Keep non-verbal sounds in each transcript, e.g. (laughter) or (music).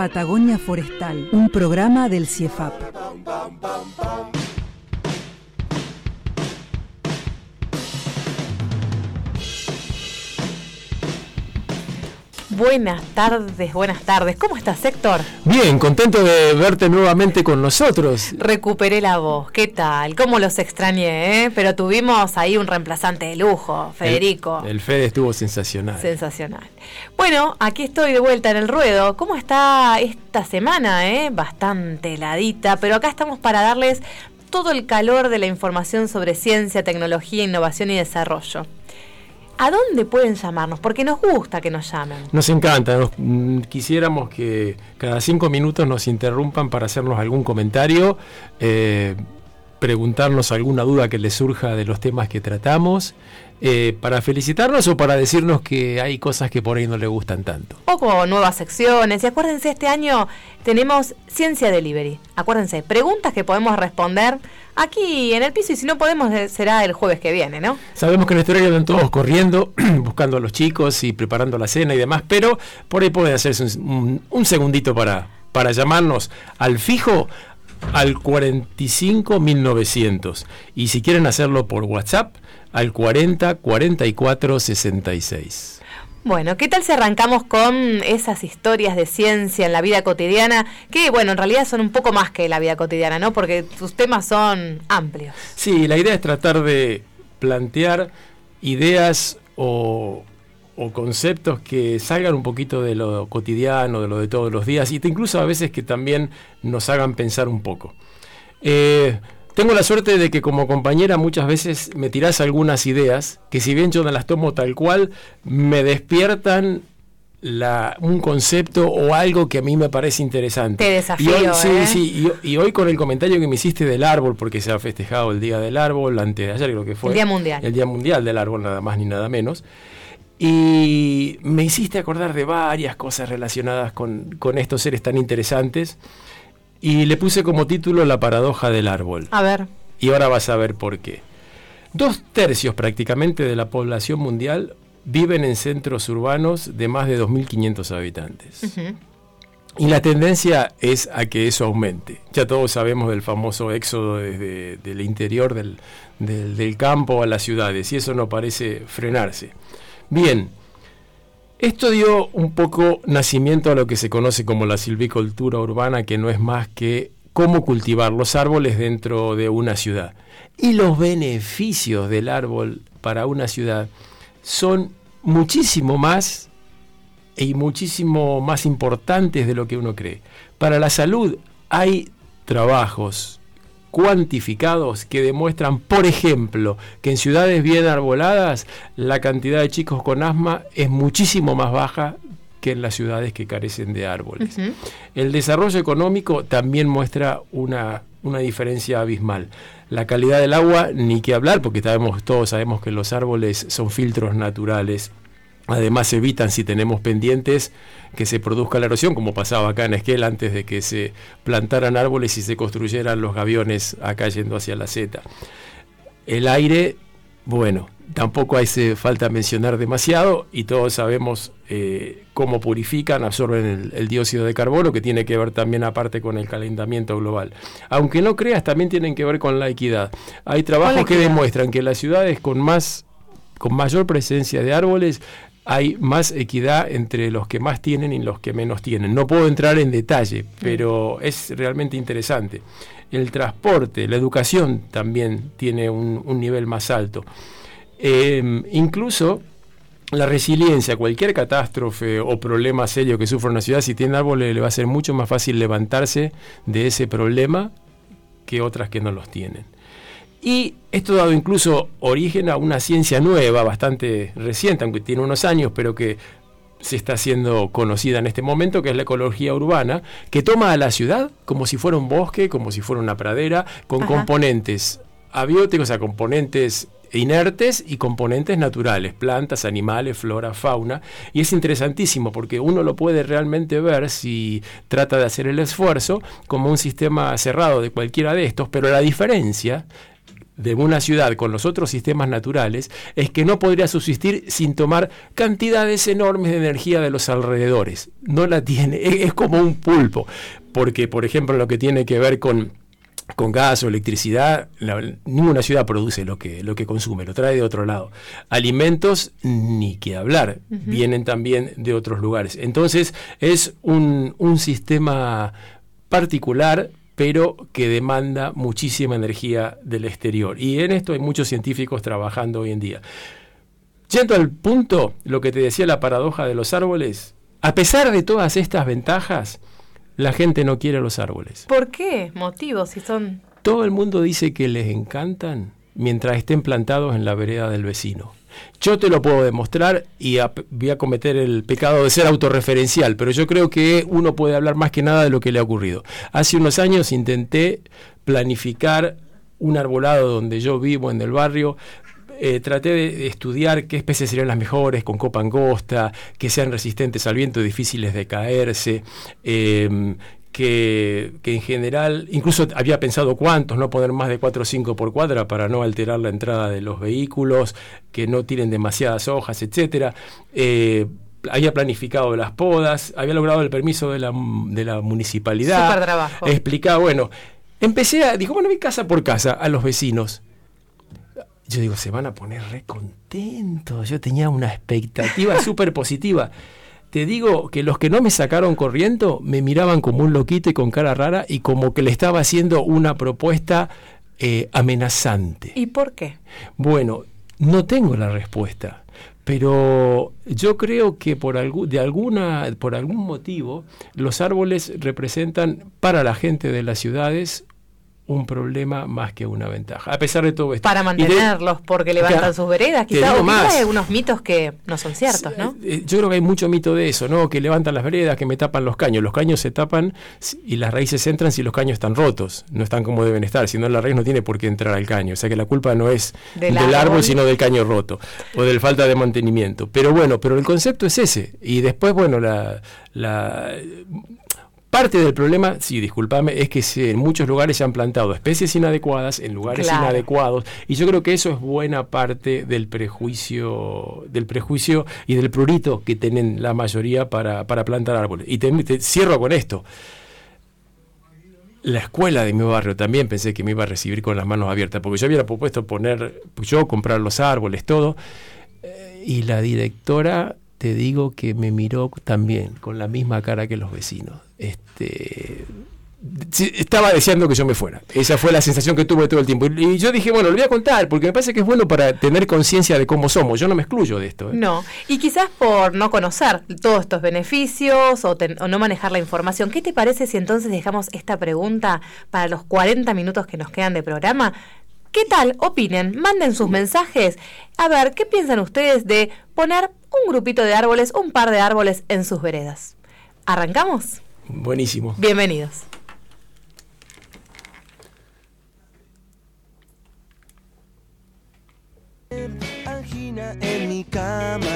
Patagonia Forestal, un programa del CIEFAP. Buenas tardes, buenas tardes. ¿Cómo estás, Héctor? Bien, contento de verte nuevamente con nosotros. Recuperé la voz. ¿Qué tal? ¿Cómo los extrañé, eh? Pero tuvimos ahí un reemplazante de lujo, Federico. El, Fede estuvo sensacional. Sensacional. Bueno, aquí estoy de vuelta en el ruedo. ¿Cómo está esta semana, eh? Bastante heladita, pero acá estamos para darles todo el calor de la información sobre ciencia, tecnología, innovación y desarrollo. ¿A dónde pueden llamarnos? Porque nos gusta que nos llamen. Nos encanta. Mm, quisiéramos que cada cinco minutos nos interrumpan para hacernos algún comentario, eh, preguntarnos alguna duda que les surja de los temas que tratamos. Eh, para felicitarnos o para decirnos que hay cosas que por ahí no le gustan tanto. O con nuevas secciones. Y acuérdense, este año tenemos Ciencia Delivery. Acuérdense, preguntas que podemos responder aquí en el piso y si no podemos eh, será el jueves que viene, ¿no? Sabemos que en nuestro horario están todos corriendo, (clears throat) buscando a los chicos y preparando la cena y demás, pero por ahí pueden hacerse un, un segundito para, para llamarnos al fijo al 45900 y si quieren hacerlo por WhatsApp al 40 44 66. Bueno, ¿qué tal si arrancamos con esas historias de ciencia en la vida cotidiana? Que, bueno, en realidad son un poco más que la vida cotidiana, ¿no? Porque sus temas son amplios. Sí, la idea es tratar de plantear ideas o, conceptos que salgan un poquito de lo cotidiano, de lo de todos los días, y incluso a veces que también nos hagan pensar un poco. Eh, tengo la suerte de que como compañera muchas veces me tirás algunas ideas que si bien yo no las tomo tal cual, me despiertan un concepto o algo que a mí me parece interesante. Te desafío, y hoy, sí, ¿eh? sí, y, hoy con el comentario que me hiciste del árbol, porque se ha festejado el Día del Árbol, antes de ayer creo que fue. El Día Mundial. El Día Mundial del Árbol, nada más ni nada menos. Y me hiciste acordar de varias cosas relacionadas con, con estos seres tan interesantes. Y le puse como título La paradoja del árbol. A ver. Y ahora vas a ver por qué. Dos tercios prácticamente de la población mundial viven en centros urbanos de más de 2.500 habitantes. Y la tendencia es a que eso aumente. Ya todos sabemos del famoso éxodo desde el interior del, del campo a las ciudades y eso no parece frenarse. Bien, esto dio un poco nacimiento a lo que se conoce como la silvicultura urbana, que no es más que cómo cultivar los árboles dentro de una ciudad. Y los beneficios del árbol para una ciudad son muchísimo más y muchísimo más importantes de lo que uno cree. Para la salud hay trabajos cuantificados que demuestran, por ejemplo, que en ciudades bien arboladas la cantidad de chicos con asma es muchísimo más baja que en las ciudades que carecen de árboles. El desarrollo económico también muestra una, una, diferencia abismal. La calidad del agua, ni que hablar, porque sabemos, todos sabemos que los árboles son filtros naturales Además evitan si tenemos pendientes que se produzca la erosión, como pasaba acá en Esquel antes de que se plantaran árboles y se construyeran los gaviones acá yendo hacia la Z. El aire, bueno, tampoco hace falta mencionar demasiado y todos sabemos eh, cómo purifican, absorben el, dióxido de carbono, que tiene que ver también aparte con el calentamiento global. Aunque no creas, también tienen que ver con la equidad. Hay trabajos que demuestran que las ciudades con más con mayor presencia de árboles hay más equidad entre los que más tienen y los que menos tienen. No puedo entrar en detalle, pero es realmente interesante. El transporte, la educación también tiene un, nivel más alto. Em, incluso la resiliencia, cualquier catástrofe o problema serio que sufra una ciudad, si tiene árboles le va a ser mucho más fácil levantarse de ese problema que otras que no los tienen. Y esto ha dado incluso origen a una ciencia nueva, bastante reciente, aunque tiene unos años, pero que se está haciendo conocida en este momento, que es la ecología urbana, que toma a la ciudad como si fuera un bosque, como si fuera una pradera, con componentes abióticos, o sea, componentes inertes y componentes naturales, plantas, animales, flora, fauna. Y es interesantísimo porque uno lo puede realmente ver si trata de hacer el esfuerzo como un sistema cerrado de cualquiera de estos, pero la diferencia de una ciudad con los otros sistemas naturales es que no podría subsistir sin tomar cantidades enormes de energía de los alrededores. No la tiene, (laughs) es, como un pulpo, porque por ejemplo lo que tiene que ver con con gas o electricidad, ninguna ciudad produce lo que, lo que consume, lo trae de otro lado. Alimentos, ni que hablar, vienen también de otros lugares. Entonces es un, un sistema particular pero que demanda muchísima energía del exterior. Y en esto hay muchos científicos trabajando hoy en día. Yendo al punto, lo que te decía la paradoja de los árboles, a pesar de todas estas ventajas, la gente no quiere los árboles. ¿Por qué? ¿Motivos si son...? Todo el mundo dice que les encantan mientras estén plantados en la vereda del vecino. Yo te lo puedo demostrar y voy a cometer el pecado de ser autorreferencial, pero yo creo que uno puede hablar más que nada de lo que le ha ocurrido. Hace unos años intenté planificar un arbolado donde yo vivo en el barrio eh, traté de estudiar qué especies serían las mejores, con copa angosta, que sean resistentes al viento, difíciles de caerse, em, que, en general, incluso había pensado cuántos, no poner más de 4 o 5 por cuadra para no alterar la entrada de los vehículos, que no tiren demasiadas hojas, etcétera. Eh, había planificado las podas, había logrado el permiso de la, de la municipalidad. Super trabajo. Explicaba, bueno, empecé a, dijo, bueno, voy casa por casa a los vecinos. Yo digo, se van a poner re contentos. Yo tenía una expectativa (laughs) súper positiva. Te digo que los que no me sacaron corriendo me miraban como un loquito y con cara rara y como que le estaba haciendo una propuesta eh, amenazante. ¿Y por qué? Bueno, no tengo la respuesta, pero yo creo que por, de alguna, por algún motivo los árboles representan para la gente de las ciudades un problema más que una ventaja. A pesar de todo esto. Para mantenerlos, porque levantan sus veredas, quizás. hay unos mitos que no son ciertos, ¿no? Eh, eh, yo creo que hay mucho mito de eso, ¿no? Que levantan las veredas, que me tapan los caños. Los caños se tapan y las raíces entran si los caños están rotos, no están como deben estar. Si no, la raíz no tiene por qué entrar al caño. O sea que la culpa no es del, árbol. sino del caño roto o del falta de mantenimiento. Pero bueno, pero el concepto es ese. Y después, bueno, la, la Parte del problema, sí, discúlpame, es que en muchos lugares se han plantado especies inadecuadas en lugares inadecuados y yo creo que eso es buena parte del prejuicio, del prejuicio y del prurito que tienen la mayoría para, plantar árboles. Y te, cierro con esto. La escuela de mi barrio también pensé que me iba a recibir con las manos abiertas, porque yo había propuesto poner, yo comprar los árboles, todo, eh, y la directora te digo que me miró también con la misma cara que los vecinos. Este, estaba deseando que yo me fuera. Esa fue la sensación que tuve todo el tiempo. Y yo dije, bueno, lo voy a contar porque me parece que es bueno para tener conciencia de cómo somos. Yo no me excluyo de esto. ¿eh? No, y quizás por no conocer todos estos beneficios o, o, no manejar la información. ¿Qué te parece si entonces dejamos esta pregunta para los 40 minutos que nos quedan de programa? ¿Qué tal? Opinen, manden sus mensajes. A ver, ¿qué piensan ustedes de poner un grupito de árboles, un par de árboles en sus veredas? ¿Arrancamos? Buenísimo. Bienvenidos. Angina en mi cama.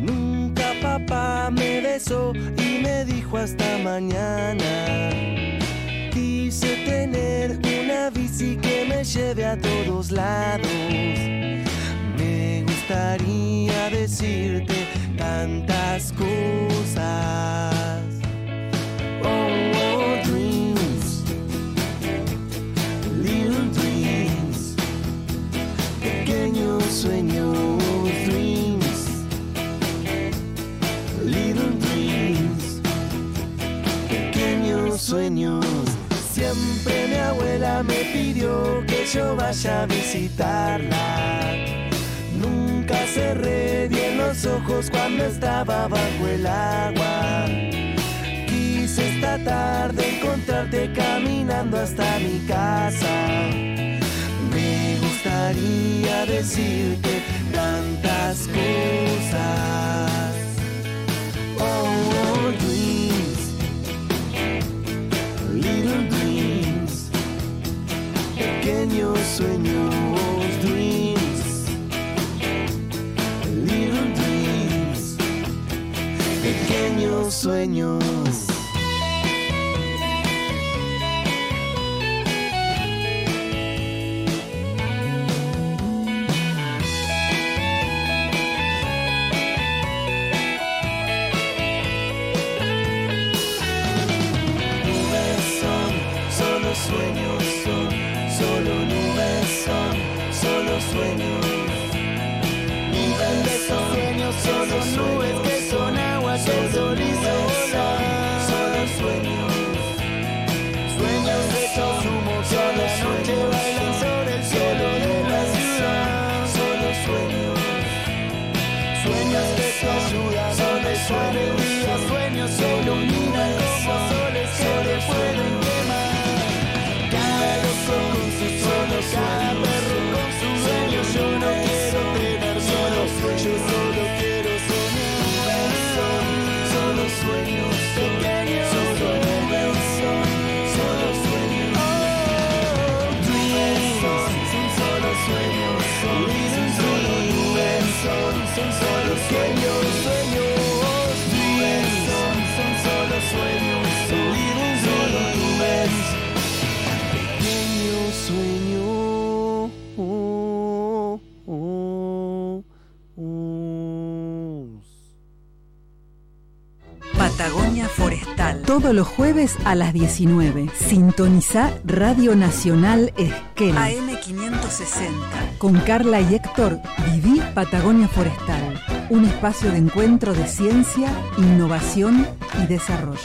Nunca papá me besó y me dijo hasta mañana quise tener una bici que me lleve a todos lados. Gustaría decirte tantas cosas. Oh, oh dreams, little dreams, pequeños sueños, dreams, little dreams, pequeños sueños. Siempre mi abuela me pidió que yo vaya a visitarla cerré bien los ojos cuando estaba bajo el agua. Quise esta tarde encontrarte caminando hasta mi casa. Me gustaría decirte tantas cosas. Oh, oh dreams, little dreams, pequeños sueños. Nubes Patagonia Forestal. Todos los jueves a las 19. Sintoniza Radio Nacional Esquel. AM560. Con Carla y Héctor, viví Patagonia Forestal. Un espacio de encuentro de ciencia, innovación y desarrollo.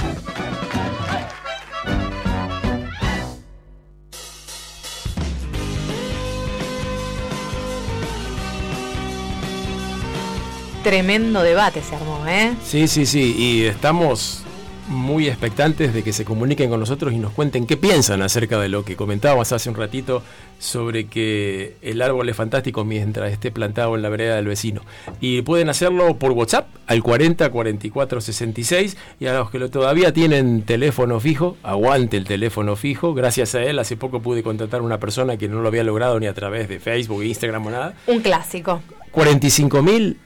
Tremendo debate se armó, ¿eh? Sí, sí, sí, y estamos muy expectantes de que se comuniquen con nosotros y nos cuenten qué piensan acerca de lo que comentábamos hace un ratito sobre que el árbol es fantástico mientras esté plantado en la vereda del vecino. Y pueden hacerlo por WhatsApp al 40 44 66 y a los que lo- todavía tienen teléfono fijo, aguante el teléfono fijo. Gracias a él hace poco pude contratar a una persona que no lo había logrado ni a través de Facebook, Instagram o nada. Un clásico. 45 mil,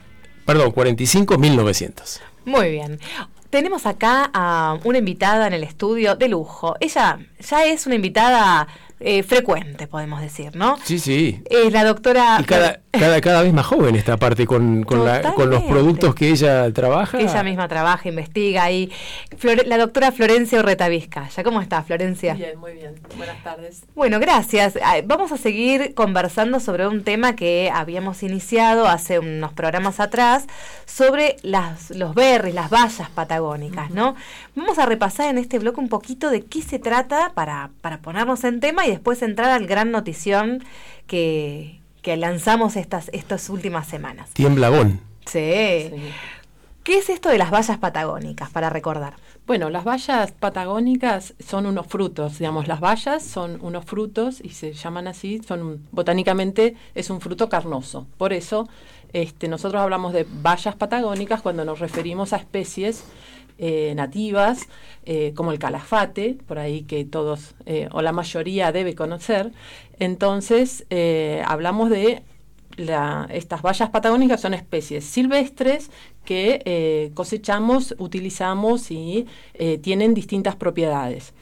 perdón, 45 mil 900. Muy bien. Tenemos acá a una invitada en el estudio de lujo. Ella ya es una invitada eh, frecuente, podemos decir, ¿no? Sí, sí. Es la doctora... Y cada, cada, cada vez más joven esta parte con, con, la- con los productos que ella trabaja. que ella misma trabaja, investiga y Flore- la doctora Florencia Urreta Vizcaya. ¿Cómo está, Florencia? Bien, muy bien. Buenas tardes. Bueno, gracias. Ah, Vamos a seguir conversando sobre un tema que habíamos iniciado hace unos programas atrás, sobre las, los berries, las vallas patagónicas, ¿no? Vamos a repasar en este bloque un poquito de qué se trata para, para ponernos en tema y después entrar al gran notición que, que lanzamos estas, estas últimas semanas. Tiemblagón. Sí. Sí. ¿Qué es esto de las vallas patagónicas, para recordar? Bueno, las bayas patagónicas son unos frutos, digamos, las bayas son unos frutos y se llaman así, son botánicamente es un fruto carnoso. Por eso este, nosotros hablamos de bayas patagónicas cuando nos referimos a especies eh, nativas, eh, como el calafate, por ahí que todos eh, o la mayoría debe conocer. Entonces, eh, hablamos de estas bayas patagónicas son especies silvestres que cosechamos, utilizamos y tienen distintas propiedades.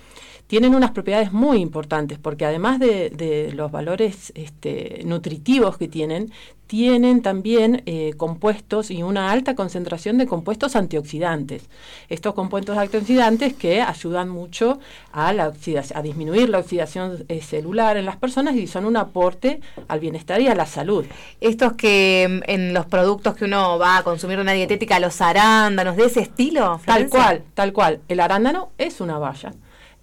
Tienen unas propiedades muy importantes porque además de, de los valores este, nutritivos que tienen, tienen también eh, compuestos y una alta concentración de compuestos antioxidantes. Estos compuestos antioxidantes que ayudan mucho a, la oxidación, a disminuir la oxidación eh, celular en las personas y son un aporte al bienestar y a la salud. Estos que mm, en los productos que uno va a consumir una dietética, los arándanos, de ese estilo. Tal Florencia? cual, tal cual. El arándano es una valla.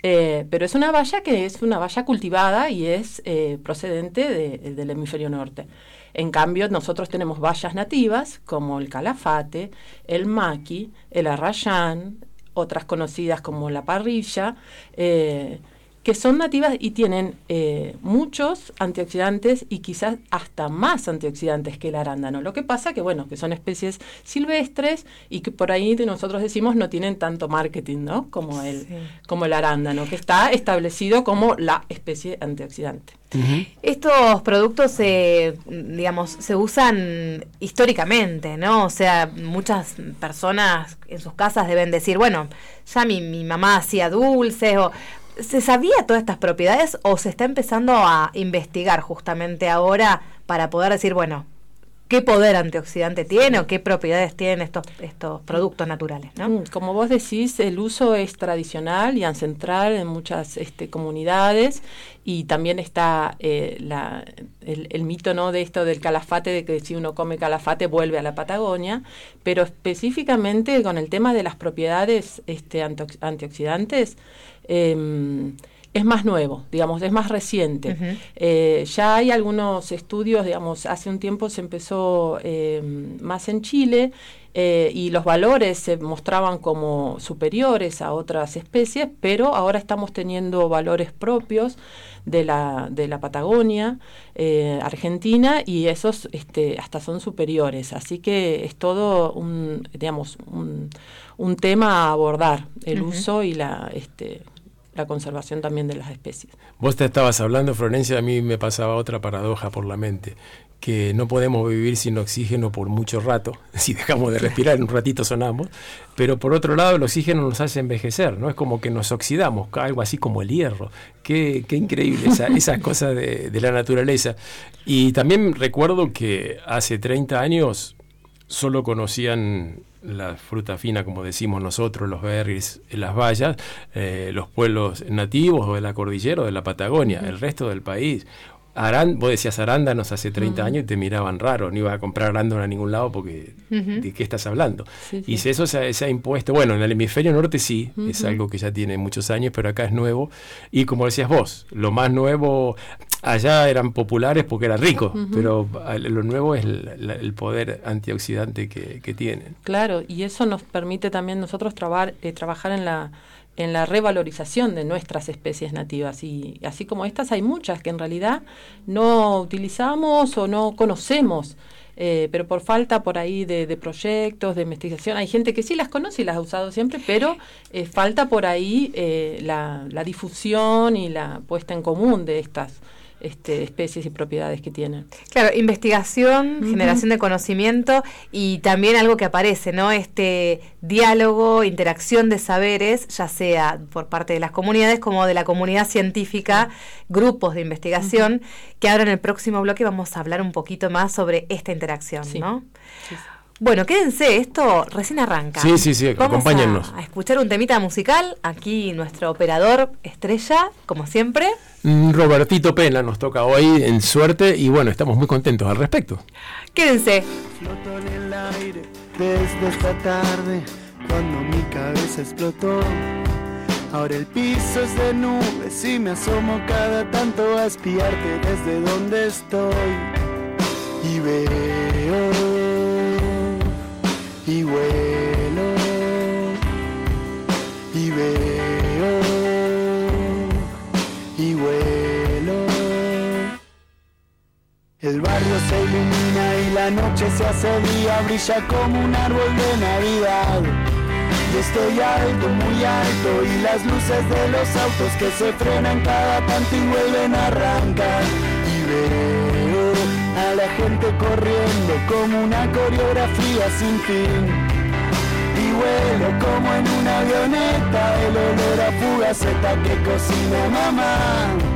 Eh, pero es una valla que es una valla cultivada y es eh, procedente de- del hemisferio norte. En cambio, nosotros tenemos vallas nativas como el calafate, el maqui, el arrayán, otras conocidas como la parrilla, eh, que son nativas y tienen eh, muchos antioxidantes y quizás hasta más antioxidantes que el arándano. Lo que pasa que, bueno, que son especies silvestres y que por ahí nosotros decimos no tienen tanto marketing, ¿no? Como el, como el arándano, que está establecido como la especie antioxidante. Estos productos, se, digamos, se usan históricamente, ¿no? O sea, muchas personas en sus casas deben decir, bueno, ya mi, mi mamá hacía dulces o ¿Se sabía todas estas propiedades o se está empezando a investigar justamente ahora para poder decir, bueno, qué poder antioxidante tiene o qué propiedades tienen estos, estos productos naturales? ¿no? Mm, como vos decís, el uso es tradicional y ancestral en muchas este, comunidades y también está eh, la, el, mito ¿no? de esto del calafate, de que si uno come calafate vuelve a la Patagonia, pero específicamente con el tema de las propiedades este, antioxidantes, Em, es más nuevo, digamos, es más reciente. Eh, ya hay algunos estudios, digamos, hace un tiempo se empezó em, más en Chile eh, y los valores se mostraban como superiores a otras especies, pero ahora estamos teniendo valores propios de la, de la Patagonia, eh, Argentina, y esos este, hasta son superiores. Así que es todo un, digamos, un, un tema a abordar, el uso y la... Este, la conservación también de las especies. Vos te estabas hablando, Florencia, a mí me pasaba otra paradoja por la mente, que no podemos vivir sin oxígeno por mucho rato, (laughs) si dejamos de respirar un ratito sonamos, pero por otro lado el oxígeno nos hace envejecer, ¿no? Es como que nos oxidamos, algo así como el hierro. Qué, qué increíble esa, (laughs) esas cosas de, de la naturaleza. Y también recuerdo que hace 30 años solo conocían la fruta fina, como decimos nosotros, los berries, las bayas, eh, los pueblos nativos o de la cordillera o de la Patagonia, el resto del país. Arán, vos decías arándanos hace 30 años y te miraban raro, no iba a comprar arándano a ningún lado porque ¿de qué estás hablando? Y si eso se, ha impuesto, bueno, en el hemisferio norte sí, es algo que ya tiene muchos años, pero acá es nuevo. Y como decías vos, lo más nuevo, allá eran populares porque eran ricos, pero lo nuevo es el, poder antioxidante que, que, tienen. Claro, y eso nos permite también nosotros trabar, eh, trabajar en la en la revalorización de nuestras especies nativas. Y así como estas, hay muchas que en realidad no utilizamos o no conocemos. Eh, pero por falta por ahí de, proyectos, de investigación, hay gente que sí las conoce y las ha usado siempre, pero eh, falta por ahí eh, la, la, difusión y la puesta en común de estas este, especies y propiedades que tienen. Claro, investigación, generación de conocimiento y también algo que aparece, ¿no? Este diálogo, interacción de saberes, ya sea por parte de las comunidades como de la comunidad científica, grupos de investigación, que ahora en el próximo bloque vamos a hablar un poquito más sobre esta interacción, ¿no? Bueno, quédense, esto recién arranca. Sí, sí, sí, acompáñennos. A, escuchar un temita musical. Aquí nuestro operador estrella, como siempre. Mm, Robertito Pena nos toca hoy en suerte y bueno, estamos muy contentos al respecto. Quédense. Floto en el aire desde esta tarde cuando mi cabeza explotó. Ahora el piso es de nubes y me asomo cada tanto a espiarte desde donde estoy. Y veo la noche se hace día, brilla como un árbol de Navidad. Yo estoy alto, muy alto y las luces de los autos que se frenan cada tanto y vuelven a arrancar. Y veo a la gente corriendo como una coreografía sin fin. Y vuelo como en una avioneta, el olor a fugaceta que cocina mamá.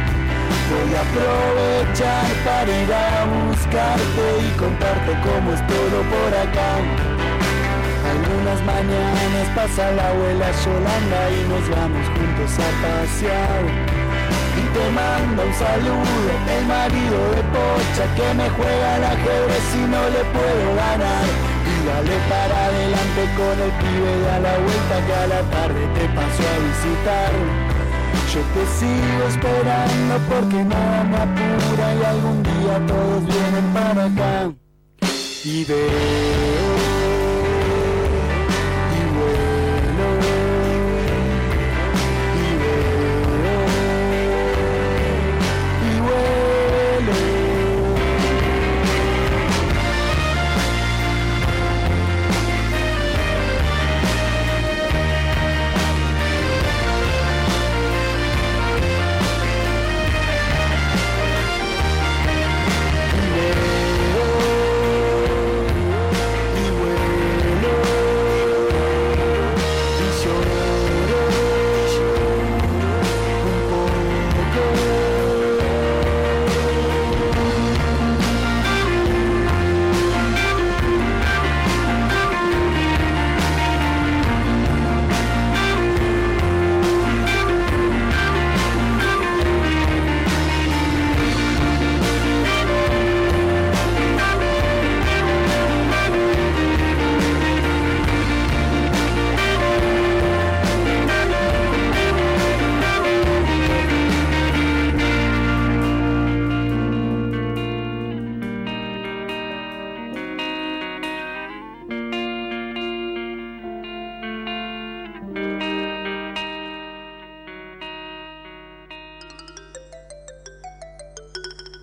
Voy a aprovechar para ir a buscarte y contarte cómo es todo por acá. Algunas mañanas pasa la abuela Yolanda y nos vamos juntos a pasear. te manda un saludo el marido de Pocha que me juega al ajedrez y no le puedo ganar. Y dale para adelante con el pibe de a la vuelta que a la tarde te pasó a visitar. Yo te sigo esperando porque nada me apura y algún día todos vienen para acá. Y veo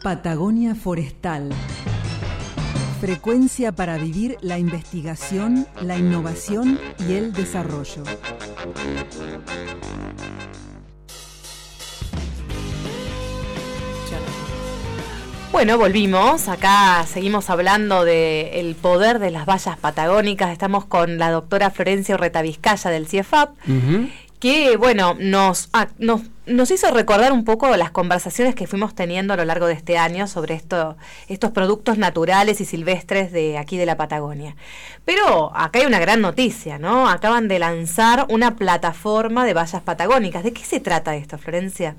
Patagonia Forestal. Frecuencia para vivir la investigación, la innovación y el desarrollo. Bueno, volvimos. Acá seguimos hablando del poder de las vallas patagónicas. Estamos con la doctora Florencia Urreta Vizcaya del CIEFAP, que, bueno, nos, ah, nos nos hizo recordar un poco las conversaciones que fuimos teniendo a lo largo de este año sobre esto, estos productos naturales y silvestres de aquí de la Patagonia. Pero acá hay una gran noticia, ¿no? Acaban de lanzar una plataforma de vallas patagónicas. ¿De qué se trata esto, Florencia?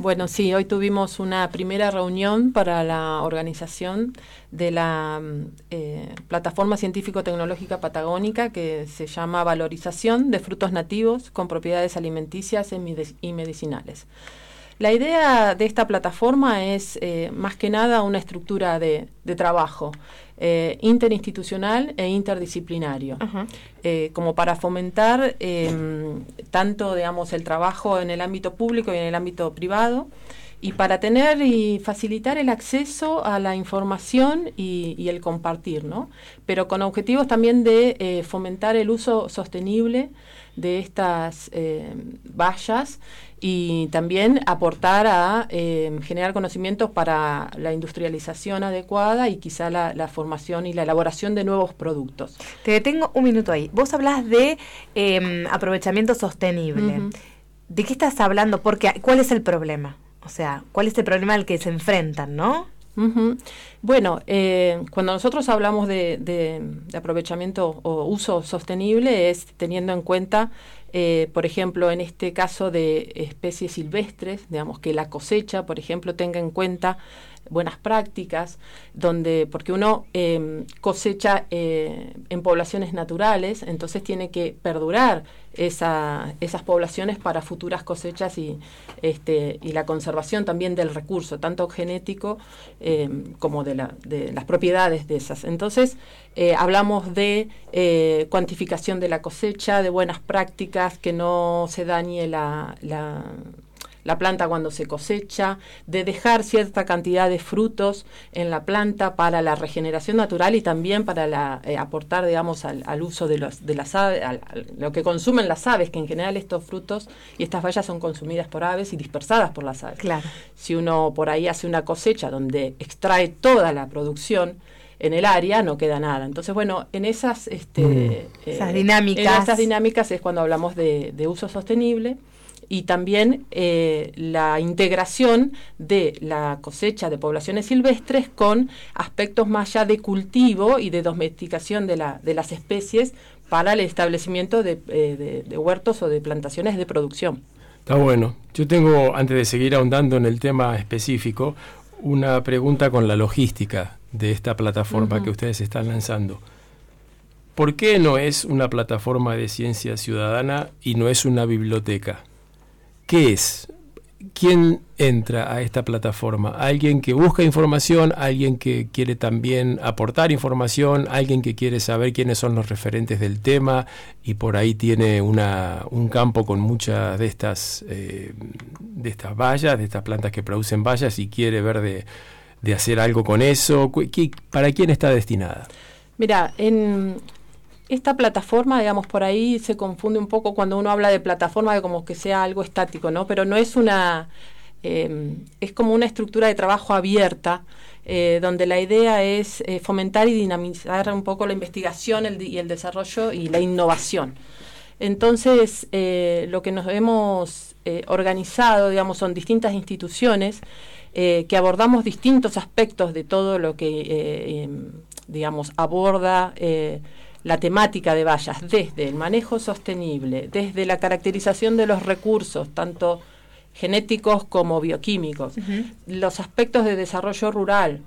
Bueno, sí, hoy tuvimos una primera reunión para la organización de la mm, eh, Plataforma Científico-Tecnológica Patagónica que se llama Valorización de Frutos Nativos con Propiedades Alimenticias y Medicinales. La idea de esta plataforma es eh, más que nada una estructura de, trabajo eh, interinstitucional e interdisciplinario, eh, como para fomentar em, tanto digamos, el trabajo en el ámbito público y en el ámbito privado y para tener y facilitar el acceso a la información y, el compartir, ¿no? Pero con objetivos también de fomentar el uso sostenible de estas vallas y también aportar a eh, generar conocimientos para la industrialización adecuada y quizá la, formación y la elaboración de nuevos productos. Te detengo un minuto ahí. Vos hablas de em, aprovechamiento sostenible. ¿De qué estás hablando? Porque, ¿Cuál es el problema? O sea, ¿cuál es el problema al que se enfrentan, no? Bueno, eh, cuando nosotros hablamos de, aprovechamiento o uso sostenible es teniendo en cuenta eh, por ejemplo, en este caso de especies silvestres, digamos que la cosecha, por ejemplo, tenga en cuenta buenas prácticas, donde, porque uno em, cosecha eh, en poblaciones naturales, entonces tiene que perdurar esa, esas poblaciones para futuras cosechas y, este, y la conservación también del recurso, tanto genético em, como de, la, de, las propiedades de esas. Entonces, eh, hablamos de eh, cuantificación de la cosecha, de buenas prácticas, que no se dañe la planta cuando se cosecha, de dejar cierta cantidad de frutos en la planta para la regeneración natural y también para la, eh, aportar, digamos, al, uso de, los, de las aves, lo que consumen las aves, que en general estos frutos y estas bayas son consumidas por aves y dispersadas por las aves. Claro. Si uno por ahí hace una cosecha donde extrae toda la producción, en el área no queda nada. Entonces, bueno, en esas, este, eh, esas dinámicas. En esas dinámicas es cuando hablamos de, de uso sostenible y también eh, la integración de la cosecha de poblaciones silvestres con aspectos más allá de cultivo y de domesticación de, la, de las especies para el establecimiento de, eh, de huertos o de plantaciones de producción. Está bueno. Yo tengo, antes de seguir ahondando en el tema específico, una pregunta con la logística de esta plataforma que ustedes están lanzando. ¿Por qué no es una plataforma de ciencia ciudadana y no es una biblioteca? ¿Qué es? ¿Quién entra a esta plataforma? ¿Alguien que busca información? ¿Alguien que quiere también aportar información? ¿Alguien que quiere saber quiénes son los referentes del tema y por ahí tiene una, un campo con muchas de estas, eh, de estas vallas, de estas plantas que producen vallas y quiere ver de, de hacer algo con eso? ¿Para quién está destinada? Mira, en, esta plataforma, digamos, por ahí se confunde un poco cuando uno habla de plataforma de como que sea algo estático, ¿no? Pero no es una, eh, es como una estructura de trabajo abierta, eh, donde la idea es eh, fomentar y dinamizar un poco la investigación y el desarrollo y la innovación. Entonces, lo que nos hemos organizado, digamos, son distintas instituciones que abordamos distintos aspectos de todo lo que, em, digamos, aborda la temática de vallas desde el manejo sostenible, desde la caracterización de los recursos, tanto genéticos como bioquímicos, los aspectos de desarrollo rural,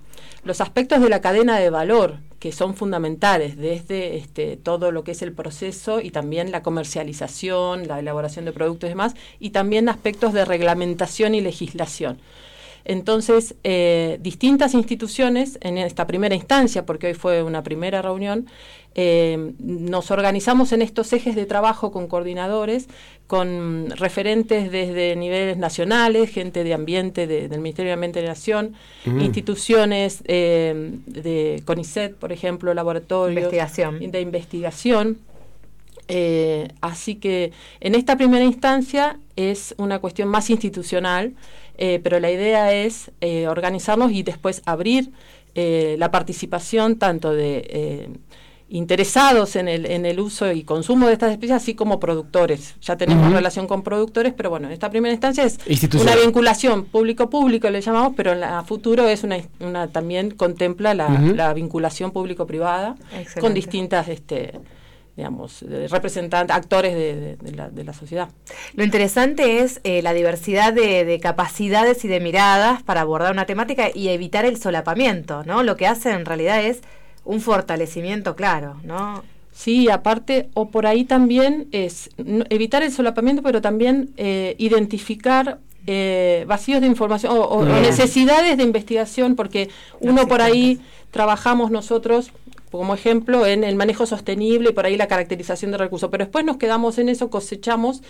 los aspectos de la cadena de valor, que son fundamentales, desde este, todo lo que es el proceso y también la comercialización, la elaboración de productos y demás, y también aspectos de reglamentación y legislación. Entonces, eh, distintas instituciones en esta primera instancia, porque hoy fue una primera reunión, eh, nos organizamos en estos ejes de trabajo con coordinadores, con referentes desde niveles nacionales, gente de ambiente del Ministerio de Ambiente de Nación, instituciones eh, de CONICET, por ejemplo, laboratorios investigación. de investigación. Eh, así que en esta primera instancia es una cuestión más institucional, pero la idea es organizarnos y después abrir la participación tanto de interesados en el, en el uso y consumo de estas especies, así como productores. Ya tenemos relación con productores, pero bueno, en esta primera instancia es una vinculación público-público, le llamamos, pero en la futuro es una, una también contempla la, vinculación público-privada con distintas este, digamos, representantes, actores de, la, de, la, sociedad. Lo interesante es eh, la diversidad de, de, capacidades y de miradas para abordar una temática y evitar el solapamiento, ¿no? Lo que hace en realidad es un fortalecimiento claro, ¿no? Sí, aparte, o por ahí también es evitar el solapamiento, pero también eh, identificar eh, vacíos de información o, necesidades de investigación, porque uno por ahí trabajamos nosotros como ejemplo en el manejo sostenible y por ahí la caracterización de recursos, pero después nos quedamos en eso, cosechamos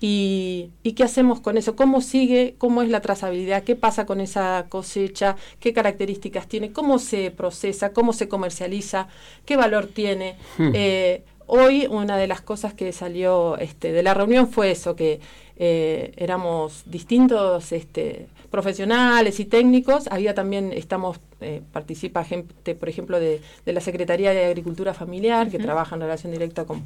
¿Y, qué hacemos con eso? ¿Cómo sigue? ¿Cómo es la trazabilidad? ¿Qué pasa con esa cosecha? ¿Qué características tiene? ¿Cómo se procesa? ¿Cómo se comercializa? ¿Qué valor tiene? Hmm. Eh, hoy una de las cosas que salió este, de la reunión fue eso, que eh, éramos distintos este, profesionales y técnicos. Había también, estamos, eh, participa gente, por ejemplo, de, la Secretaría de Agricultura Familiar, que trabaja en relación directa con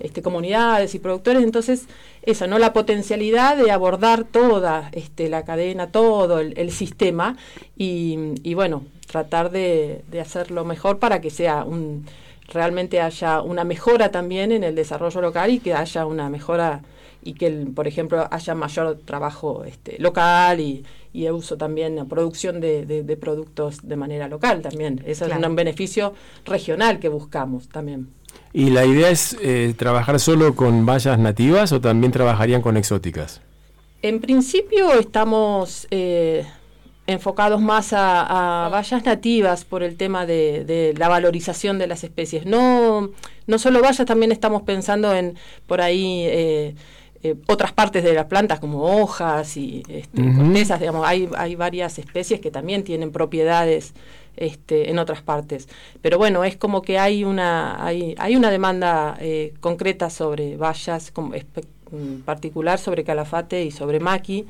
este, comunidades y productores. Entonces, eso, ¿no? La potencialidad de abordar toda este, la cadena, todo el, sistema y, bueno, tratar de, de hacerlo mejor para que sea un realmente haya una mejora también en el desarrollo local y que haya una mejora y que, por ejemplo, haya mayor trabajo este, local y, y uso también, producción de, productos de manera local también. Eso es un beneficio regional que buscamos también. ¿Y la idea es eh, trabajar solo con vallas nativas o también trabajarían con exóticas? En principio estamos eh, enfocados más a, vallas nativas por el tema de, la valorización de las especies. No, no solo vallas, también estamos pensando en por ahí... Eh, eh, otras partes de las plantas como hojas y este, cortezas, digamos, hay, hay varias especies que también tienen propiedades este, en otras partes. Pero bueno, es como que hay una, hay, hay una demanda eh, concreta sobre vallas, como, particular sobre calafate y sobre maqui.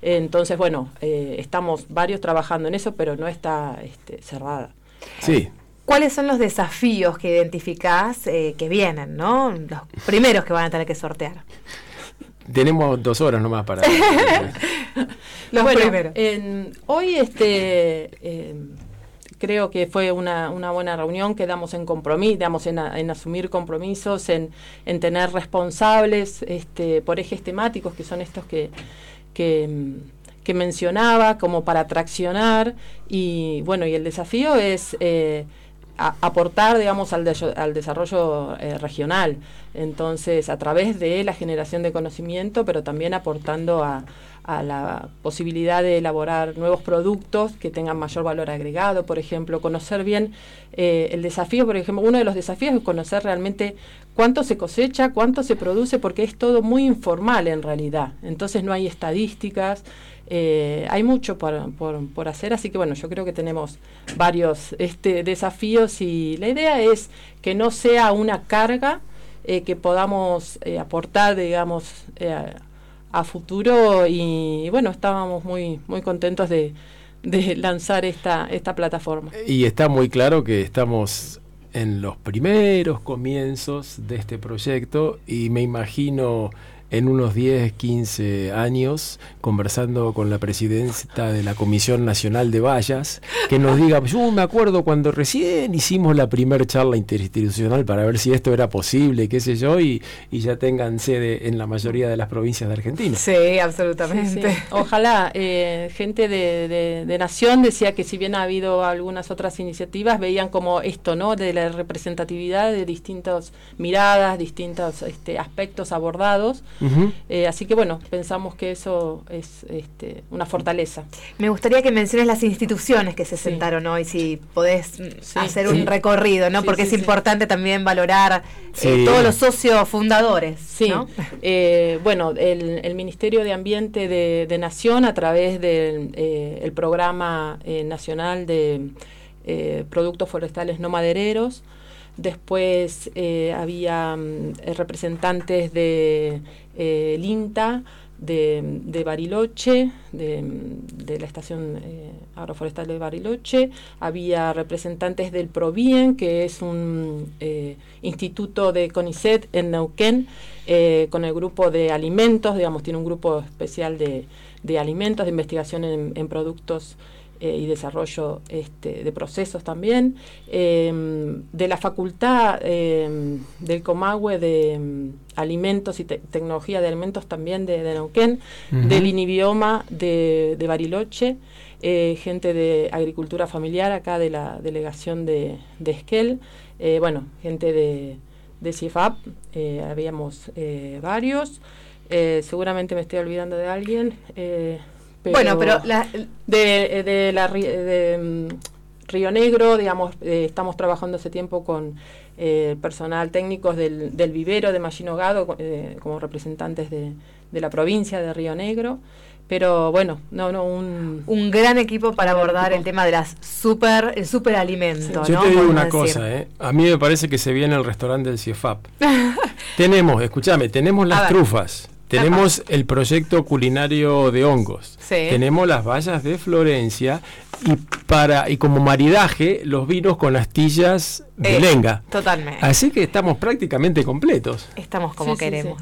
Entonces, bueno, eh, estamos varios trabajando en eso, pero no está este, cerrada. Sí. ¿Cuáles son los desafíos que identificás que vienen, no? Los primeros que van a tener que sortear. Tenemos dos horas nomás para... (laughs) bueno, hoy este... creo que fue una, una buena reunión, quedamos en compromiso, en, en asumir compromisos, en, en, tener responsables este, por ejes temáticos, que son estos que, que, que mencionaba, como para traccionar, y bueno, y el desafío es... Eh, aportar, digamos, al, al desarrollo eh, regional. Entonces, a través de la generación de conocimiento, pero también aportando a, a la posibilidad de elaborar nuevos productos que tengan mayor valor agregado, por ejemplo, conocer bien eh, el desafío, por ejemplo, uno de los desafíos es conocer realmente cuánto se cosecha, cuánto se produce, porque es todo muy informal en realidad, entonces no hay estadísticas, eh, hay mucho por, por, hacer, así que bueno, yo creo que tenemos varios este, desafíos y la idea es que no sea una carga eh, que podamos aportar, digamos, a futuro y, bueno, estábamos muy, muy contentos de, de lanzar esta, esta plataforma. Y está muy claro que estamos en los primeros comienzos de este proyecto y me imagino en unos 10, 15 años, conversando con la presidenta de la Comisión Nacional de Vallas, que nos diga, yo me acuerdo cuando recién hicimos la primera charla interinstitucional para ver si esto era posible, qué sé yo, y, y ya tengan sede en la mayoría de las provincias de Argentina. Sí, absolutamente. Ojalá, eh, gente de, de, Nación decía que si bien ha habido algunas otras iniciativas, veían como esto, ¿no? De la representatividad de distintas miradas, distintos este, aspectos abordados. Eh, así que bueno, pensamos que eso es este, una fortaleza. Me gustaría que menciones las instituciones que se sentaron hoy, si podés hacer un recorrido, ¿no? Porque es importante también valorar eh, todos los socios fundadores. Sí, (laughs) eh, bueno, el, Ministerio de Ambiente de, Nación a través del el programa nacional de productos forestales no madereros, Después había mm, representantes de eh, el INTA de, Bariloche, de, la estación eh, agroforestal de Bariloche, había representantes del PROVIEN, que es un eh, instituto de CONICET en Neuquén, con el grupo de alimentos, digamos, tiene un grupo especial de, alimentos, de investigación en productos eh, y desarrollo este, de procesos también, em, de la Facultad em, del Comahue de em, Alimentos y Tecnología de Alimentos también de, Neuquén, del INIBIOMA de, Bariloche, eh, gente de Agricultura Familiar acá de la delegación de, de Esquel, eh, bueno, gente de, de CIFAP, habíamos varios. seguramente me estoy olvidando de alguien bueno, pero de, de, la de, mm, Río Negro, digamos, eh, estamos trabajando hace tiempo con eh, personal técnicos del, del vivero de Machinogado eh, como representantes de, de, la provincia de Río Negro. Pero bueno, no, no, un, un gran equipo para abordar el tema de las super, el superalimento. Yo te digo una cosa, ¿eh? a mí me parece que se viene el restaurante del CIEFAP. (laughs) tenemos, escúchame, tenemos las trufas, tenemos el proyecto culinario de hongos. Tenemos las vallas de Florencia y para y como maridaje los vinos con astillas de eh, lenga. Totalmente. Así que estamos prácticamente completos. Estamos como queremos.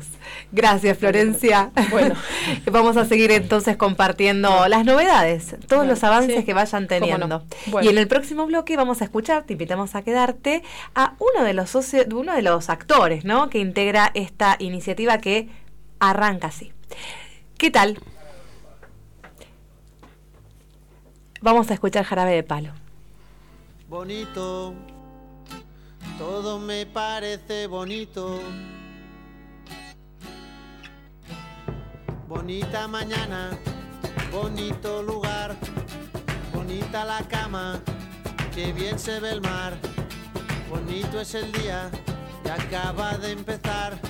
Gracias, Florencia. Bueno, (laughs) vamos a seguir entonces compartiendo las novedades, todos los avances que vayan teniendo. Y en el próximo bloque vamos a escuchar, te invitamos a quedarte, a uno de los socios, uno de los actores, ¿no? Que integra esta iniciativa que arranca así. ¿Qué tal? Vamos a escuchar Jarabe de Palo. Bonito, todo me parece bonito. Bonita mañana, bonito lugar, bonita la cama, que bien se ve el mar. Bonito es el día que acaba de empezar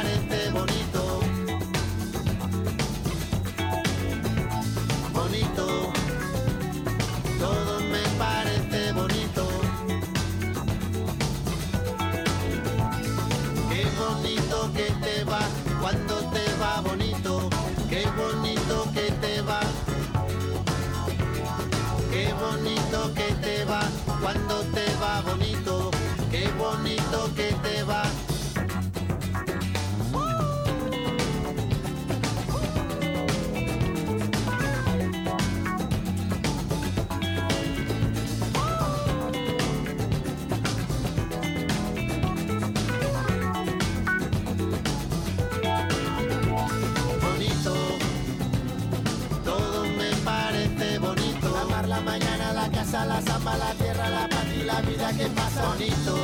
Vida que pasa. Bonito.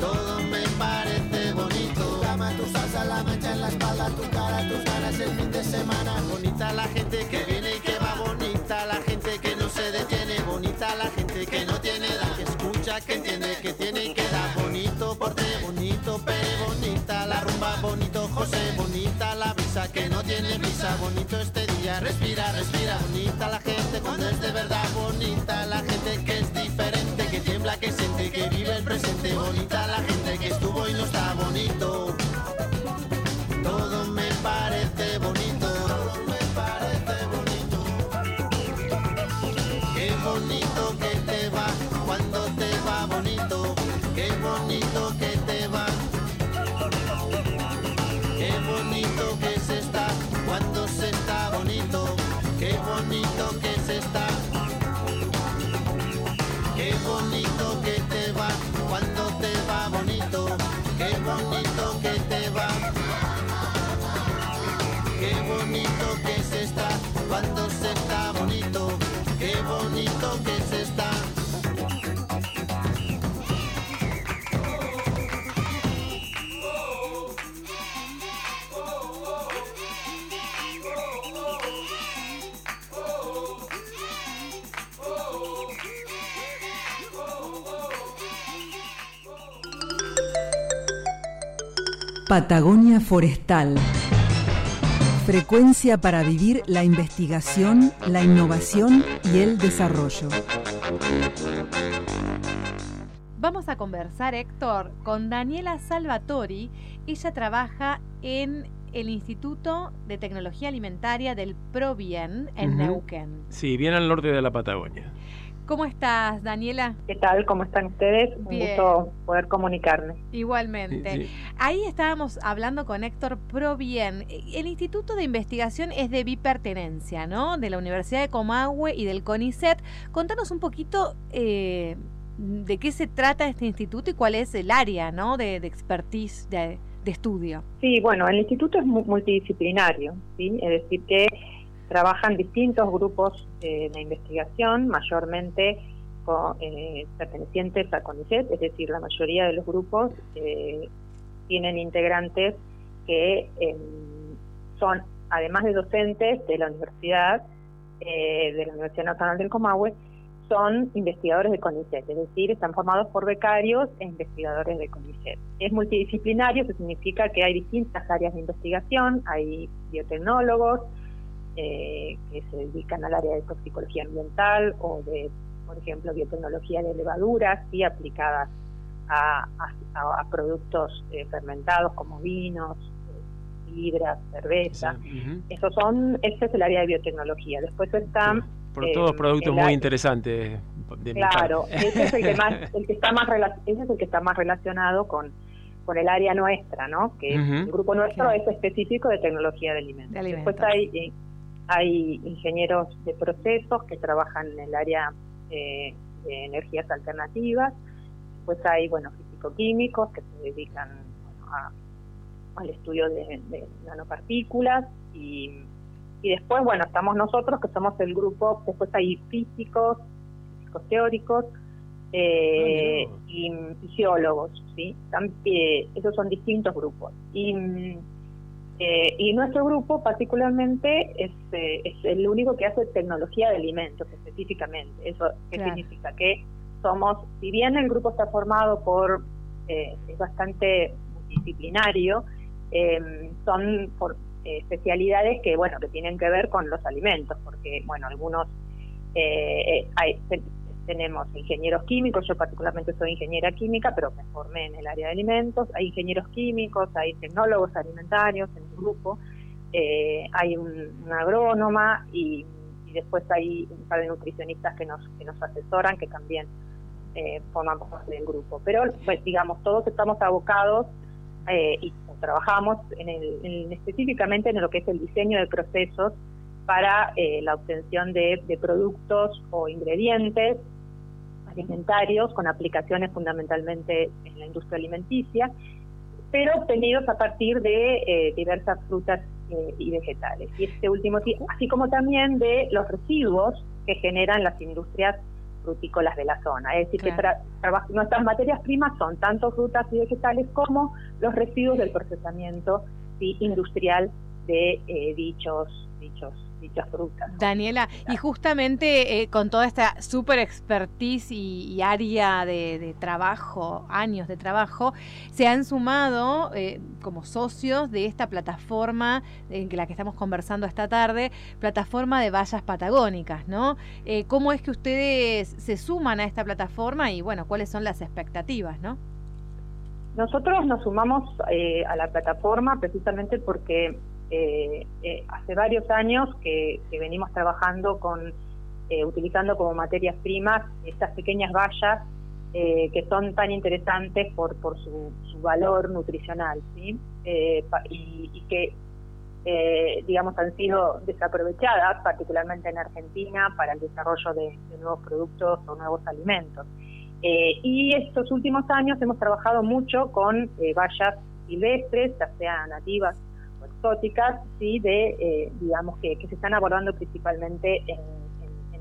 Todo me parece bonito. Tu cama, tu salsa, la mancha en la espalda, tu cara, tus ganas el fin de semana. Bonita la gente que viene y que va. Bonita la gente que no se detiene. Bonita la gente que no tiene edad. Que escucha, que entiende, que tiene y que da. Bonito porte, bonito pero bonita la rumba, bonito José, bonita la brisa que no tiene prisa, bonito este día, respira, respira, bonita la gente cuando es de verdad, bonita la gente es que tiembla, que siente, que vive el presente, bonita la gente que estuvo y no Patagonia Forestal. Frecuencia para vivir la investigación, la innovación y el desarrollo. Vamos a conversar, Héctor, con Daniela Salvatori. Ella trabaja en el Instituto de Tecnología Alimentaria del ProBien en. Neuquén. Sí, bien al norte de la Patagonia. ¿Cómo estás, Daniela? ¿Qué tal? ¿Cómo están ustedes? Un Bien. gusto poder comunicarme. Igualmente. Sí, sí. Ahí estábamos hablando con Héctor Provien. El Instituto de Investigación es de bipertenencia, ¿no? De la Universidad de Comahue y del CONICET. Contanos un poquito eh, de qué se trata este instituto y cuál es el área, ¿no? De, de expertise, de, de estudio. Sí, bueno, el instituto es mu- multidisciplinario, ¿sí? Es decir, que trabajan distintos grupos eh, de investigación, mayormente eh, pertenecientes a CONICET, es decir, la mayoría de los grupos eh, tienen integrantes que eh, son, además de docentes de la universidad, eh, de la Universidad Nacional del Comahue, son investigadores de CONICET, es decir, están formados por becarios e investigadores de CONICET. Es multidisciplinario, eso significa que hay distintas áreas de investigación, hay biotecnólogos eh, que se dedican al área de toxicología ambiental o de, por ejemplo, biotecnología de levaduras, y aplicadas a, a- a productos eh, fermentados como vinos, eh, sidras, cerveza. Ujú. Esos son, ese es el área de biotecnología. Después están Por eh, todos productos muy interesantes de mi Claro, (laughs) ese es el que más, el que está más rela- ese es el que está más relacionado con, con el área nuestra, ¿no? Que el grupo nuestro Claro. es específico de tecnología de alimentos. De alimentos. Después hay, eh, hay ingenieros de procesos que trabajan en el área eh, de energías alternativas. Después hay, bueno, físico-químicos que se dedican bueno, a- al estudio de, de nanopartículas y, y después, bueno, estamos nosotros que somos el grupo, después hay físicos, físicos teóricos, eh, y, geólogos, ¿sí? Eh, esos son distintos grupos. Y, eh, y nuestro grupo particularmente es, es el único que hace tecnología de alimentos específicamente. ¿Eso qué significa? Que somos, si bien el grupo está formado por, es bastante multidisciplinario, son por, especialidades que, bueno, que tienen que ver con los alimentos, porque, bueno, algunos hay, tenemos ingenieros químicos, yo particularmente soy ingeniera química, pero me formé en el área de alimentos, hay ingenieros químicos, hay tecnólogos alimentarios en el grupo, eh, hay un, una agrónoma y, después hay un par de nutricionistas que nos, que nos asesoran, que también eh, forman parte del grupo. Pero, pues digamos, todos estamos abocados eh, y trabajamos en el, específicamente en lo que es el diseño de procesos para eh, la obtención de, productos o ingredientes alimentarios con aplicaciones fundamentalmente en la industria alimenticia, pero obtenidos a partir de eh, diversas frutas eh, y vegetales. Y este último, así como también de los residuos que generan las industrias frutícolas de la zona. Es decir, que nuestras materias primas son tanto frutas y vegetales como los residuos del procesamiento industrial de dichos, dichos Daniela, y justamente eh, con toda esta super expertise y, área de, trabajo, años de trabajo, se han sumado eh, como socios de esta plataforma en la que estamos conversando esta tarde, plataforma de vallas patagónicas, ¿no? Eh, ¿Cómo es que ustedes se suman a esta plataforma y, bueno, cuáles son las expectativas, ¿no? Nosotros nos sumamos a la plataforma precisamente porque eh, eh, hace varios años que, venimos trabajando con, eh, utilizando como materias primas estas pequeñas vallas que son tan interesantes por, por su, valor nutricional, ¿sí? Y, que, digamos, han sido desaprovechadas, particularmente en Argentina, para el desarrollo de, nuevos productos o nuevos alimentos. y estos últimos años hemos trabajado mucho con vallas silvestres, ya sean nativas exóticas, sí, de, eh, digamos, que, se están abordando principalmente en,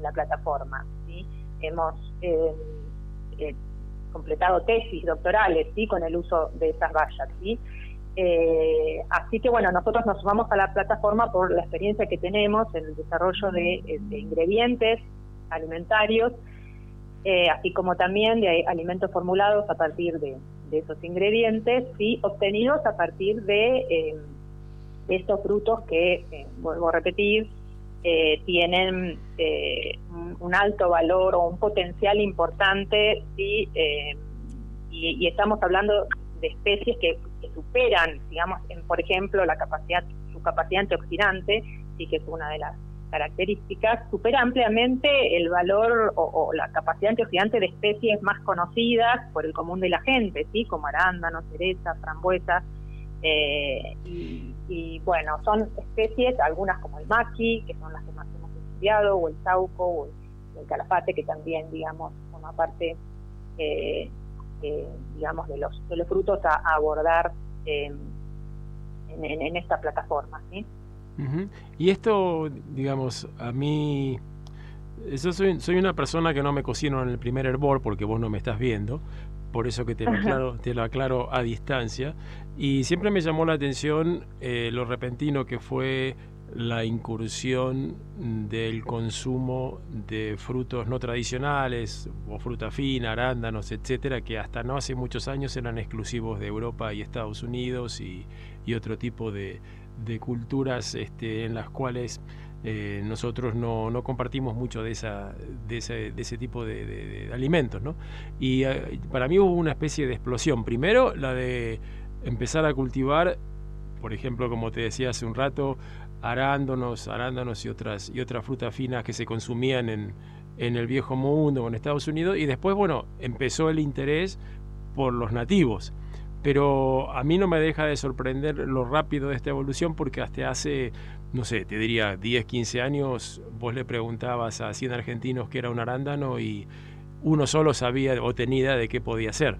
la plataforma. Hemos eh, eh, completado tesis doctorales, con el uso de esas vallas, sí. así que bueno, nosotros nos sumamos a la plataforma por la experiencia que tenemos en el desarrollo de, ingredientes alimentarios, así como también de alimentos formulados a partir de, esos ingredientes, sí, obtenidos a partir de estos frutos que, eh, vuelvo a repetir, eh, tienen eh, un alto valor o un potencial importante ¿sí? y, estamos hablando de especies que, superan, digamos, en, por ejemplo, la capacidad, su capacidad antioxidante, sí que es una de las características, supera ampliamente el valor o, la capacidad antioxidante de especies más conocidas por el común de la gente, ¿sí? como arándanos, cerezas, frambuesas, eh, y, bueno, son especies, algunas como el maqui, que son las que más hemos estudiado, o el sauco, o el, calafate, que también, digamos, forma parte, eh, eh, digamos, de los, de los frutos a, abordar en, en, esta plataforma. ¿sí? Y esto, digamos, a mí... Yo soy, soy una persona que no me cocino en el primer hervor porque vos no me estás viendo, por eso que te lo aclaro, te lo aclaro a distancia. Y siempre me llamó la atención eh, lo repentino que fue la incursión del consumo de frutos no tradicionales o fruta fina, arándanos, etcétera, que hasta no hace muchos años eran exclusivos de Europa y Estados Unidos y, otro tipo de, culturas este, en las cuales eh, nosotros no, no, compartimos mucho de, esa, de, ese, de ese tipo de, alimentos. ¿no? Y eh, para mí hubo una especie de explosión. Primero, la de empezar a cultivar, por ejemplo, como te decía hace un rato, arándanos, arándanos y otras, y otras frutas finas que se consumían en, en el viejo mundo o en Estados Unidos. Y después, bueno, empezó el interés por los nativos. Pero a mí no me deja de sorprender lo rápido de esta evolución porque hasta hace, no sé, te diría 10, 15 años, vos le preguntabas a 100 argentinos qué era un arándano y uno solo sabía o tenía idea de qué podía ser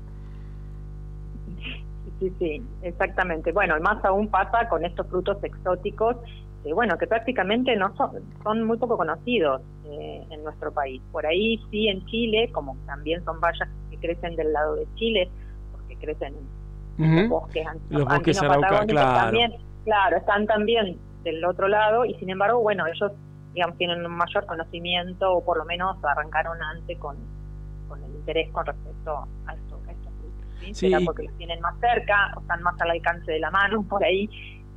sí, sí, exactamente. Bueno, más aún pasa con estos frutos exóticos este, bueno, que prácticamente no son, son muy poco conocidos eh, en nuestro país. Por ahí sí en Chile, como también son vallas que crecen del lado de Chile, porque crecen en los bosques, los bosques Arauca, claro. también, claro, están también del otro lado y sin embargo, bueno, ellos digamos tienen un mayor conocimiento o por lo menos arrancaron antes con, con el interés con respecto a esto, a estos ¿sí? Sí. Será porque los tienen más cerca o están más al alcance de la mano (laughs) por ahí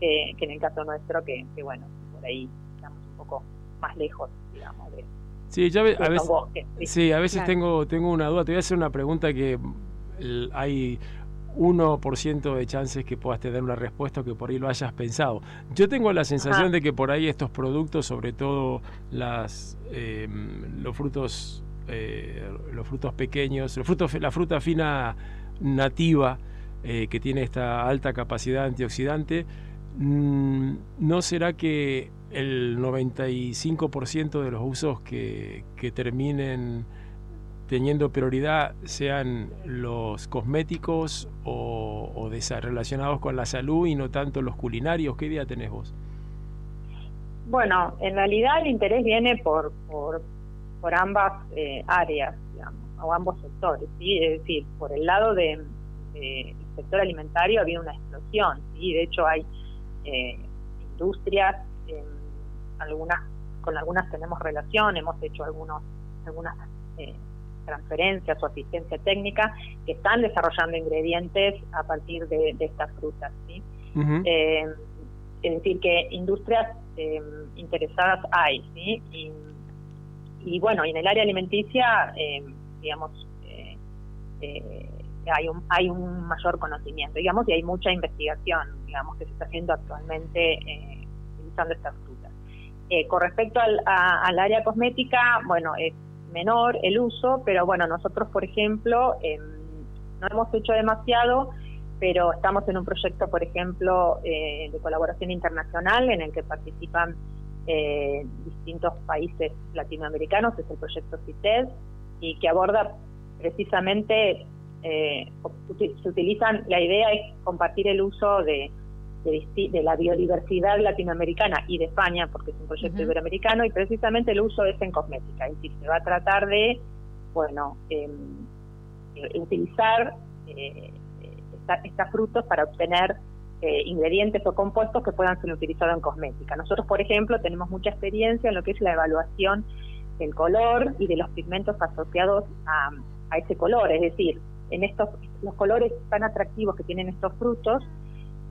que, que en el caso nuestro que, que, bueno, por ahí estamos un poco más lejos, digamos, de, Sí, yo a, ve- a veces, bosques. ¿sí? sí, a veces Claro. tengo, tengo una duda. Te voy a hacer una pregunta que el- hay 1% de chances que puedas tener una respuesta o que por ahí lo hayas pensado. Yo tengo la sensación Ajá. de que por ahí estos productos, sobre todo las, eh, los frutos eh, los frutos pequeños, los frutos, la fruta fina nativa eh, que tiene esta alta capacidad antioxidante, mm, ¿no será que el 95% de los usos que, que terminen teniendo prioridad sean los cosméticos o, o relacionados con la salud y no tanto los culinarios? ¿Qué idea tenés vos? Bueno, en realidad el interés viene por, por, por ambas eh, áreas, digamos, o ambos sectores. Es decir, por el lado de, de- el sector alimentario había una explosión, ¿sí? De hecho hay eh, industrias, eh, algunas con algunas tenemos relación, hemos hecho algunos algunas eh, transferencias o asistencia técnica que están desarrollando ingredientes a partir de, de estas frutas, ¿sí? Eh, es decir, que industrias eh, interesadas hay, ¿sí? Y, y bueno, en el área alimenticia, eh, digamos, eh, hay, un, hay un mayor conocimiento, digamos, y hay mucha investigación, digamos, que se está haciendo actualmente utilizando estas frutas. Eh, con respecto al, a- al área cosmética, bueno, es menor el uso, pero bueno, nosotros, por ejemplo, em, no hemos hecho demasiado, pero estamos en un proyecto, por ejemplo, eh, de colaboración internacional en el que participan eh, distintos países latinoamericanos, es el proyecto CITES, y que aborda precisamente, eh, se utilizan, la idea es compartir el uso de, de, la biodiversidad latinoamericana y de España, porque es un proyecto iberoamericano, y precisamente el uso es en cosmética, es decir, se va a tratar de, bueno, em, eh, utilizar eh, estos frutos para obtener eh, ingredientes o compuestos que puedan ser utilizados en cosmética. Nosotros, por ejemplo, tenemos mucha experiencia en lo que es la evaluación del color y de los pigmentos asociados a, a ese color, es decir, en estos los colores tan atractivos que tienen estos frutos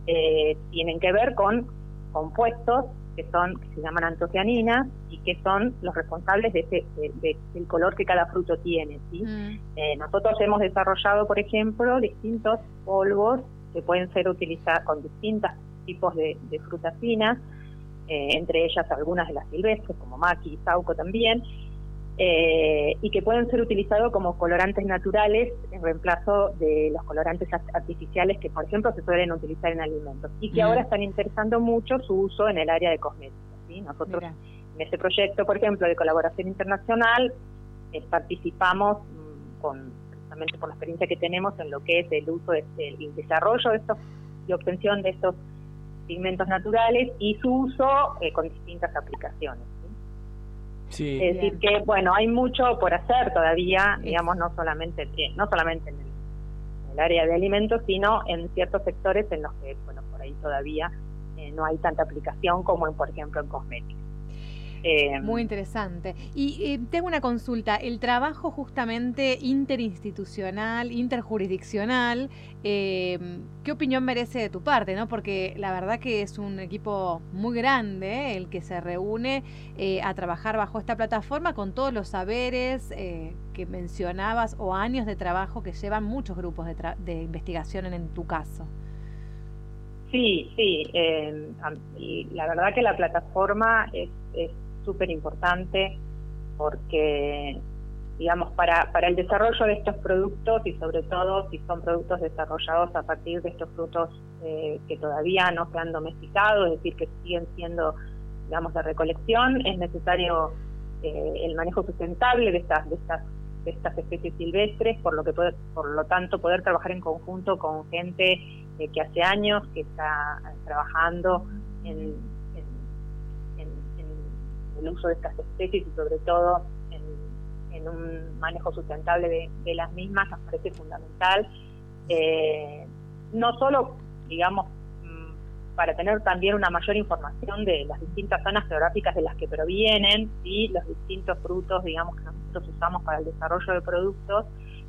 eh, tienen que ver con compuestos que son que se llaman antocianinas y que son los responsables de ese, de- de- del color que cada fruto tiene, ¿sí? Mm. Eh, nosotros hemos desarrollado, por ejemplo, distintos polvos que pueden ser utilizados con distintos tipos de, frutas finas, eh, entre ellas algunas de las silvestres, como maqui y sauco también, eh, y que pueden ser utilizados como colorantes naturales en reemplazo de los colorantes art- artificiales que, por ejemplo, se suelen utilizar en alimentos y que ahora están interesando mucho su uso en el área de cosmética. ¿sí? Nosotros Mira. en este proyecto, por ejemplo, de colaboración internacional, eh, participamos mm, con precisamente por la experiencia que tenemos en lo que es el uso, de, el desarrollo de estos y obtención de estos pigmentos naturales y su uso eh, con distintas aplicaciones. ¿Sí? Es decir que bueno, hay mucho por hacer todavía, digamos no solamente no solamente en el, en el área de alimentos, sino en ciertos sectores en los que bueno por ahí todavía eh, no hay tanta aplicación como en por ejemplo en cosmética. Eh, Muy interesante. Y eh, tengo una consulta. El trabajo justamente interinstitucional, interjurisdiccional, eh, ¿qué opinión merece de tu parte? ¿no? Porque la verdad que es un equipo muy grande el que se reúne eh, a trabajar bajo esta plataforma con todos los saberes eh, que mencionabas o años de trabajo que llevan muchos grupos de, tra- de investigación en, en tu caso. Sí, sí. eh, la verdad que la plataforma es súper importante porque, digamos, para, para el desarrollo de estos productos y sobre todo si son productos desarrollados a partir de estos frutos eh, que todavía no se han domesticado, es decir, que siguen siendo, digamos, de recolección, es necesario eh, el manejo sustentable de estas, de estas de estas especies silvestres, por lo que por lo tanto poder trabajar en conjunto con gente eh, que hace años que está trabajando en, en- el uso de estas especies y sobre todo en, un manejo sustentable de, las mismas nos parece fundamental. Eh, no solo, digamos, mm, para tener también una mayor información de las distintas zonas geográficas de las que provienen y los distintos frutos, digamos, que nosotros usamos para el desarrollo de productos,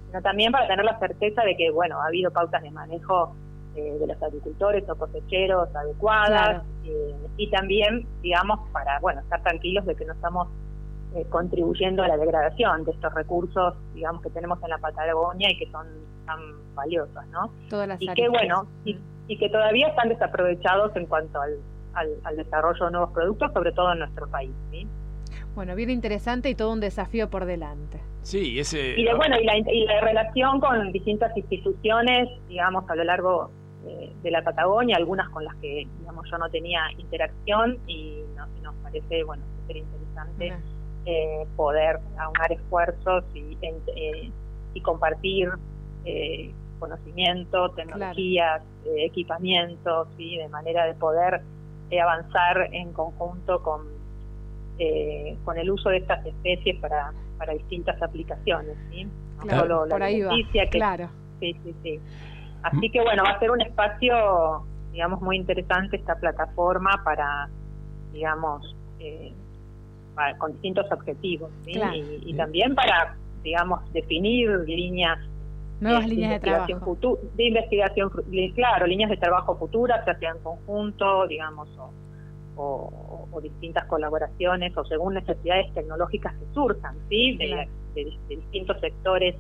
sino también para tener la certeza de que, bueno, ha habido pautas de manejo eh, de los agricultores o cosecheros adecuadas eh, y también, digamos, para, bueno, estar tranquilos de que no estamos eh, contribuyendo a la degradación de estos recursos, digamos, que tenemos en la Patagonia y que son tan valiosos, ¿no? Todas las y áreas. que, bueno, y, y que todavía están desaprovechados en cuanto al, al, al desarrollo de nuevos productos, sobre todo en nuestro país, ¿sí? Bueno, bien interesante y todo un desafío por delante. Sí, ese... Y, de, bueno, y, la, y la relación con distintas instituciones, digamos, a lo largo de, de la Patagonia, algunas con las que, digamos, yo no tenía interacción y, no- y nos parece, bueno, súper interesante eh, poder aunar esfuerzos y, en- eh, y compartir eh, conocimiento, tecnologías, eh, equipamientos, ¿sí? de manera de poder eh, avanzar en conjunto con, eh, con el uso de estas especies para, para distintas aplicaciones. ¿sí? No Claro, solo la por ahí va. que Claro. Sí, sí, sí. Así que bueno, va a ser un espacio, digamos, muy interesante esta plataforma para, digamos, eh, para- con distintos objetivos, ¿sí? Claro. Y, y también para, digamos, definir líneas Nuevas líneas de investigación trabajo. futu- de investigación, claro, líneas de trabajo futuras, ya sea en conjunto, digamos, o, o- o distintas colaboraciones, o según necesidades tecnológicas que surjan, ¿sí? De, Claro. de- de distintos sectores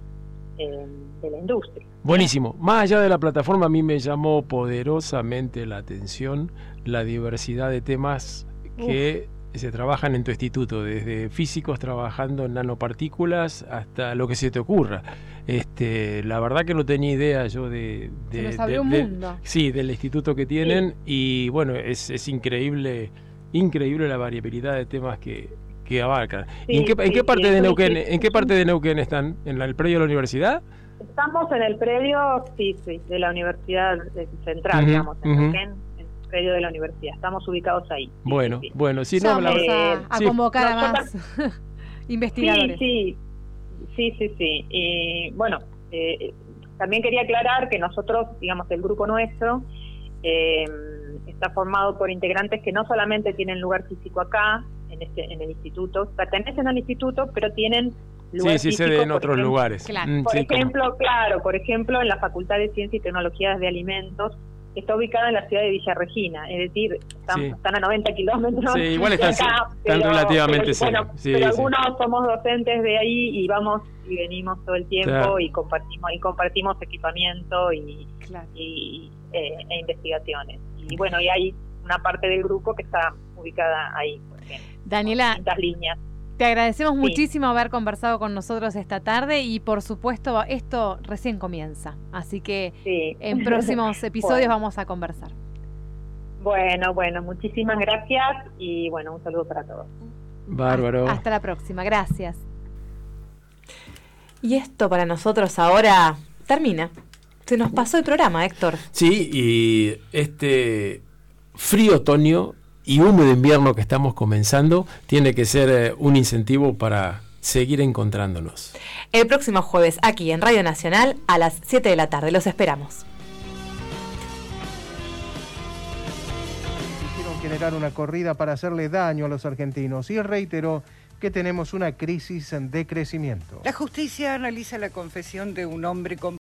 eh, de la industria. Buenísimo. Más allá de la plataforma, a mí me llamó poderosamente la atención la diversidad de temas que se trabajan en tu instituto, desde físicos trabajando en nanopartículas hasta lo que se te ocurra. Este, la verdad que no tenía idea yo de, Se de- nos de- abrió un de- mundo. sí, del instituto que tienen y bueno, es, es increíble, increíble la variabilidad de temas que, que abarcan. ¿Y en Sí, qué, en sí, qué sí, parte de Neuquén, instituto- en qué parte de Neuquén están? ¿En la- el predio de la universidad? Estamos en el predio, sí, sí, de la Universidad eh, Central, digamos, en. Neuquén, en el predio de la universidad. Estamos ubicados ahí. Sí, Bueno, sí, sí. bueno, si Ya no, la- Eh, a sí. convocar a más (laughs) investigadores. Sí, sí, sí, sí, sí. Y bueno, eh, también quería aclarar que nosotros, digamos, el grupo nuestro eh, está formado por integrantes que no solamente tienen lugar físico acá, en, este, en el instituto, pertenecen al instituto, pero tienen lugar sí, sí, físico, sede en otros ejemplo, lugares. Claro. Mm, Por sí, como- ejemplo, claro, por ejemplo, en la Facultad de Ciencia y Tecnologías de Alimentos, que está ubicada en la ciudad de Villa Regina, es decir, están, Sí. están a 90 kilómetros Sí, igual están- acá, están relativamente pero, cerca. bueno, Sí, pero sí. algunos somos docentes de ahí y vamos y venimos todo el tiempo Claro. y compartimos y compartimos equipamiento y, Claro. y eh, e investigaciones. Y bueno, y hay una parte del grupo que está ubicada ahí, Daniela, líneas. te agradecemos Sí. muchísimo haber conversado con nosotros esta tarde y por supuesto esto recién comienza. Así que Sí. en próximos (laughs) episodios Bueno. vamos a conversar. Bueno, bueno, muchísimas gracias y bueno, un saludo para todos. Bárbaro. Hasta la próxima. Gracias. Y esto para nosotros ahora termina. Se nos pasó el programa, Héctor. Sí, y este frío otoño y húmedo invierno que estamos comenzando tiene que ser eh, un incentivo para seguir encontrándonos. El próximo jueves aquí en Radio Nacional a las 7 de la tarde. Los esperamos. quisieron generar una corrida para hacerle daño a los argentinos y reiteró que tenemos una crisis de crecimiento. La justicia analiza la confesión de un hombre con